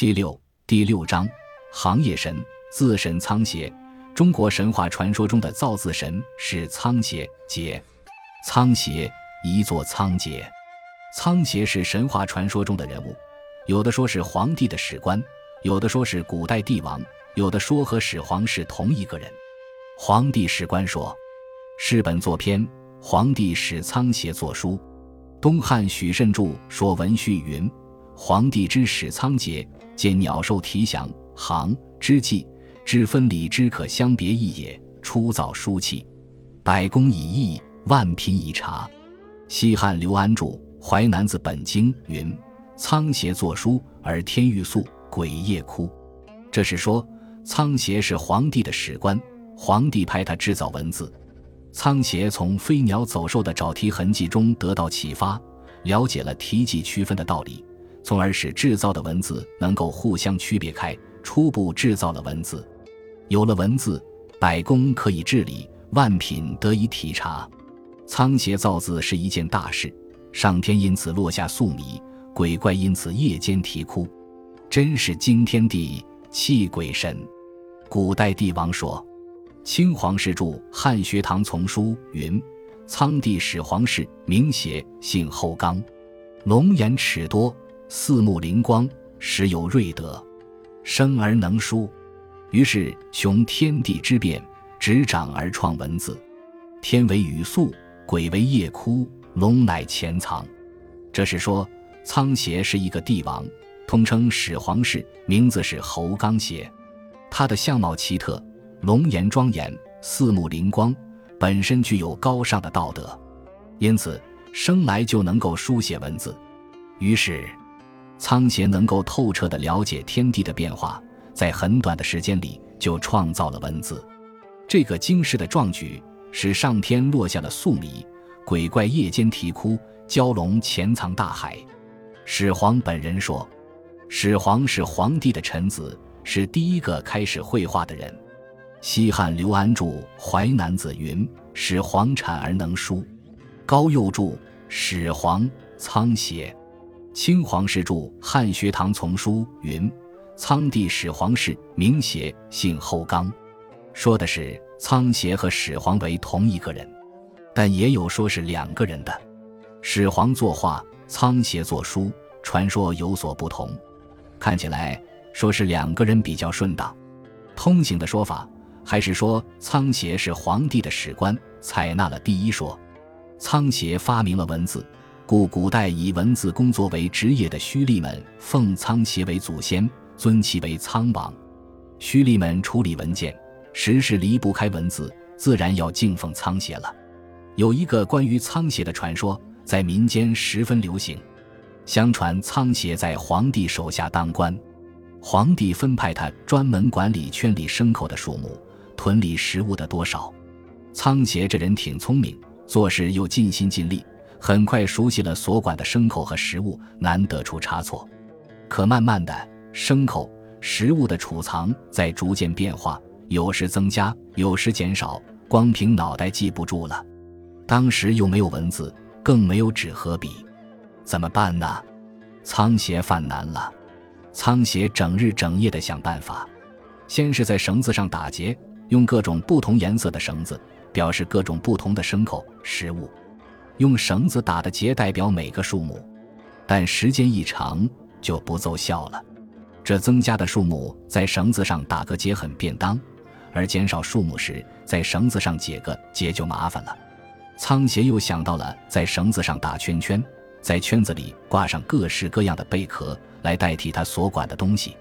七六第六章，行业神，字神仓颉。中国神话传说中的造字神是仓协节，仓颉一座仓颉。仓颉是神话传说中的人物，有的说是皇帝的史官，有的说是古代帝王，有的说和始皇是同一个人。皇帝史官说，是本作篇，皇帝使仓颉作书。东汉许慎著说文序云。皇帝之史仓颉，见鸟兽啼翔，行之际，知分理之可相别异也。初造书契，百工以易，万品以察。西汉刘安著《淮南子本经》云：“仓颉作书，而天欲宿，鬼夜哭。”这是说仓颉是皇帝的史官，皇帝派他制造文字。仓颉从飞鸟走兽的爪蹄痕迹中得到启发，了解了蹄迹区分的道理。从而使制造的文字能够互相区别开，初步制造了文字。有了文字，百工可以治理，万品得以体察。仓颉造字是一件大事，上天因此落下粟米，鬼怪因此夜间啼哭，真是惊天地，泣鬼神。古代帝王说，清皇室著《汉学堂丛书》云：“仓帝始皇室，名协，姓后刚，龙颜齿多。”四目灵光，时有瑞德，生而能书，于是穷天地之变，执掌而创文字。天为雨粟，鬼为夜哭，龙乃潜藏。这是说仓颉是一个帝王，通称始皇氏，名字是侯刚协。他的相貌奇特，龙颜庄严，四目灵光，本身具有高尚的道德，因此生来就能够书写文字。于是。仓颉能够透彻地了解天地的变化，在很短的时间里就创造了文字。这个惊世的壮举使上天落下了粟米，鬼怪夜间啼哭，蛟龙潜藏大海。始皇本人说：“始皇是皇帝的臣子，是第一个开始绘画的人。”西汉刘安著《淮南子》云：“始皇产而能书。”高诱著《始皇仓颉》。清皇室著《汉学堂丛书》云：“仓帝始皇氏，名协，姓后刚。”说的是仓协和始皇为同一个人，但也有说是两个人的。始皇作画，仓协作书，传说有所不同。看起来说是两个人比较顺当。通行的说法还是说仓协是皇帝的史官，采纳了第一说。仓协发明了文字。故古代以文字工作为职业的胥吏们奉仓颉为祖先，尊其为仓王。胥吏们处理文件，时时离不开文字，自然要敬奉仓颉了。有一个关于仓颉的传说，在民间十分流行。相传仓颉在皇帝手下当官，皇帝分派他专门管理圈里牲口的数目，屯里食物的多少。仓颉这人挺聪明，做事又尽心尽力。很快熟悉了所管的牲口和食物，难得出差错。可慢慢的，牲口、食物的储藏在逐渐变化，有时增加，有时减少，光凭脑袋记不住了。当时又没有文字，更没有纸和笔，怎么办呢？仓颉犯难了。仓颉整日整夜的想办法，先是在绳子上打结，用各种不同颜色的绳子表示各种不同的牲口、食物。用绳子打的结代表每个数目，但时间一长就不奏效了。这增加的数目在绳子上打个结很便当，而减少数目时在绳子上解个结就麻烦了。仓颉又想到了在绳子上打圈圈，在圈子里挂上各式各样的贝壳来代替他所管的东西，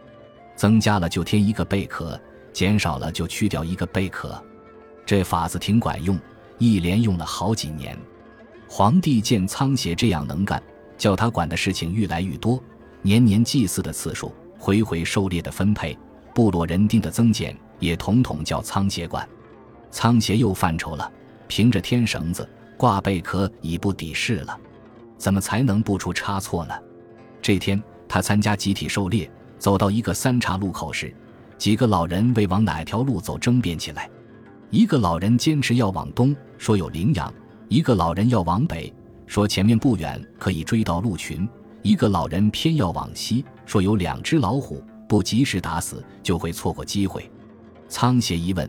增加了就添一个贝壳，减少了就去掉一个贝壳。这法子挺管用，一连用了好几年。皇帝见仓颉这样能干，叫他管的事情愈来愈多，年年祭祀的次数，回回狩猎的分配，部落人丁的增减，也统统叫仓颉管。仓颉又犯愁了，凭着天绳子挂贝壳已不抵事了，怎么才能不出差错呢？这天，他参加集体狩猎，走到一个三岔路口时，几个老人为往哪条路走争辩起来。一个老人坚持要往东，说有羚羊。一个老人要往北，说前面不远可以追到鹿群；一个老人偏要往西，说有两只老虎，不及时打死就会错过机会。仓颉一问，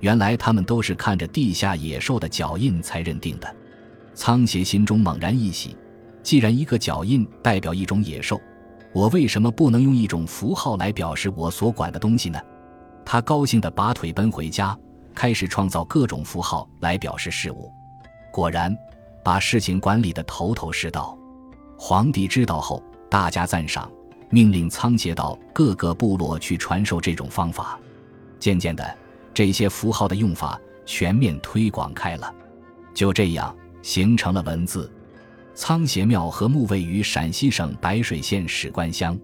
原来他们都是看着地下野兽的脚印才认定的。仓颉心中猛然一喜，既然一个脚印代表一种野兽，我为什么不能用一种符号来表示我所管的东西呢？他高兴地拔腿奔回家，开始创造各种符号来表示事物。果然，把事情管理得头头是道。皇帝知道后，大加赞赏，命令仓颉到各个部落去传授这种方法。渐渐的，这些符号的用法全面推广开了，就这样形成了文字。仓颉庙和墓位于陕西省白水县史官乡。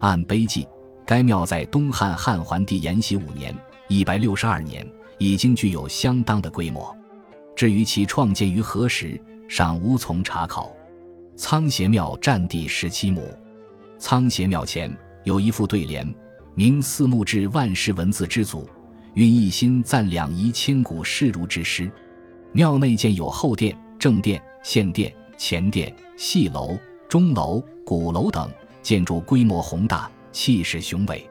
按碑记，该庙在东汉汉桓帝延禧五年（一百六十二年）已经具有相当的规模。至于其创建于何时，尚无从查考。仓颉庙占地十七亩，仓颉庙前有一副对联。明四目至万世文字之祖，运一心赞两仪千古世儒之师。庙内建有后殿、正殿、献殿、前殿、戏楼、钟楼、鼓楼等建筑，规模宏大，气势雄伟。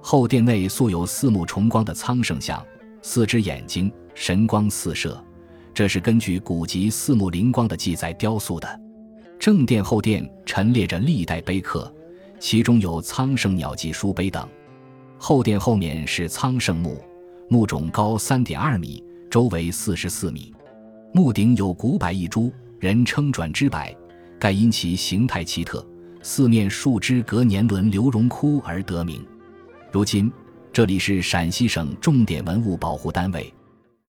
后殿内素有四目重光的苍圣像，四只眼睛，神光四射，这是根据古籍四目灵光的记载雕塑的。正殿后殿陈列着历代碑刻。其中有苍圣鸟迹书碑等，后殿后面是苍圣墓，墓冢高三点二米，周围四十四米，墓顶有古柏一株，人称转之柏，盖因其形态奇特，四面树枝隔年轮流荣窟而得名。如今这里是陕西省重点文物保护单位。